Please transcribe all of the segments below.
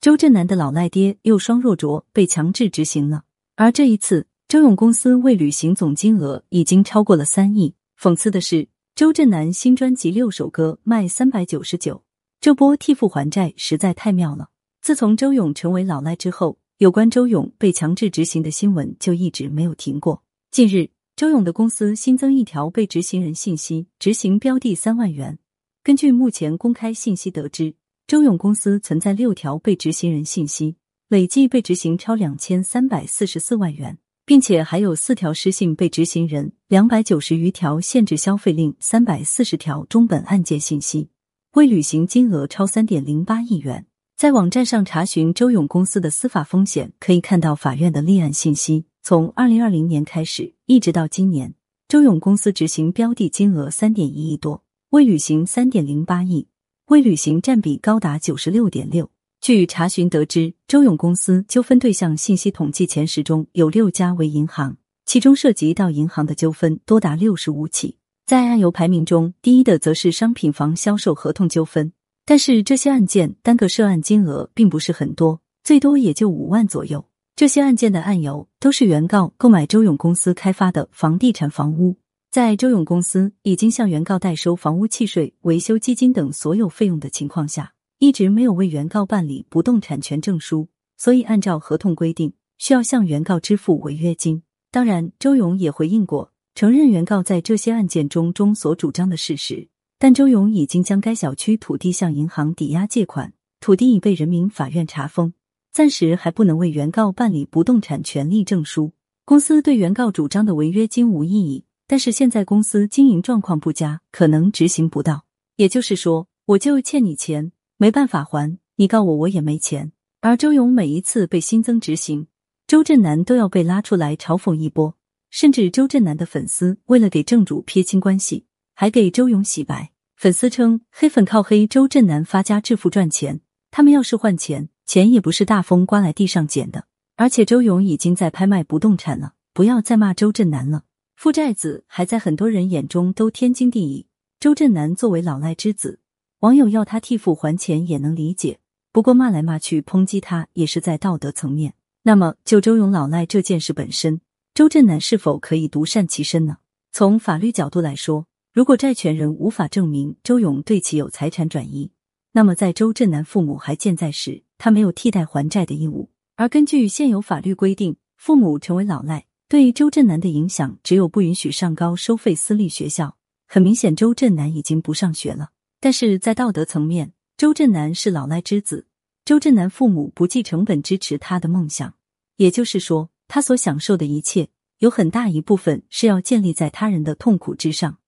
周震南的老赖爹又双若卓被强制执行了，而这一次周勇公司未履行总金额已经超过了三亿。讽刺的是，周震南新专辑六首歌卖三百九十九，这波替父还债实在太妙了。自从周勇成为老赖之后，有关周勇被强制执行的新闻就一直没有停过。近日，周勇的公司新增一条被执行人信息，执行标的三万元。根据目前公开信息得知。周勇公司存在六条被执行人信息，累计被执行超两千三百四十四万元，并且还有四条失信被执行人，两百九十余条限制消费令，三百四十条中本案件信息，未履行金额超三点零八亿元。在网站上查询周勇公司的司法风险，可以看到法院的立案信息。从二零二零年开始，一直到今年，周勇公司执行标的金额三点一亿多，未履行三点零八亿。未履行占比高达九十六点六。据查询得知，周勇公司纠纷对象信息统计前十中有六家为银行，其中涉及到银行的纠纷多达六十五起。在案由排名中，第一的则是商品房销售合同纠纷，但是这些案件单个涉案金额并不是很多，最多也就五万左右。这些案件的案由都是原告购买周勇公司开发的房地产房屋。在周勇公司已经向原告代收房屋契税、维修基金等所有费用的情况下，一直没有为原告办理不动产权证书，所以按照合同规定，需要向原告支付违约金。当然，周勇也回应过，承认原告在这些案件中中所主张的事实，但周勇已经将该小区土地向银行抵押借款，土地已被人民法院查封，暂时还不能为原告办理不动产权利证书。公司对原告主张的违约金无异议。但是现在公司经营状况不佳，可能执行不到。也就是说，我就欠你钱，没办法还，你告我我也没钱。而周勇每一次被新增执行，周震南都要被拉出来嘲讽一波，甚至周震南的粉丝为了给正主撇清关系，还给周勇洗白。粉丝称黑粉靠黑周震南发家致富赚钱，他们要是换钱，钱也不是大风刮来地上捡的。而且周勇已经在拍卖不动产了，不要再骂周震南了。负债子还在很多人眼中都天经地义。周震南作为老赖之子，网友要他替父还钱也能理解。不过骂来骂去抨击他也是在道德层面。那么就周勇老赖这件事本身，周震南是否可以独善其身呢？从法律角度来说，如果债权人无法证明周勇对其有财产转移，那么在周震南父母还健在时，他没有替代还债的义务。而根据现有法律规定，父母成为老赖。对周震南的影响只有不允许上高收费私立学校。很明显，周震南已经不上学了。但是在道德层面，周震南是老赖之子，周震南父母不计成本支持他的梦想，也就是说，他所享受的一切有很大一部分是要建立在他人的痛苦之上。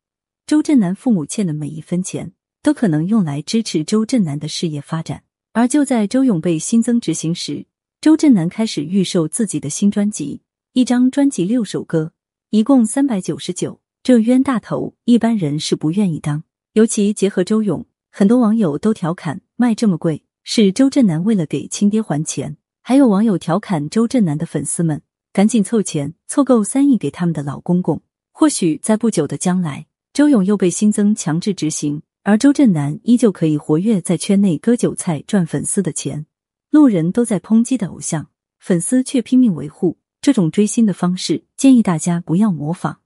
周震南父母欠的每一分钱都可能用来支持周震南的事业发展。而就在周勇被新增执行时，周震南开始预售自己的新专辑。一张专辑六首歌，一共三百九十九，这冤大头一般人是不愿意当。尤其结合周勇，很多网友都调侃卖这么贵是周震南为了给亲爹还钱。还有网友调侃周震南的粉丝们，赶紧凑钱凑够三亿给他们的老公公。或许在不久的将来，周勇又被新增强制执行，而周震南依旧可以活跃在圈内割韭菜赚粉丝的钱。路人都在抨击的偶像，粉丝却拼命维护。这种追星的方式，建议大家不要模仿。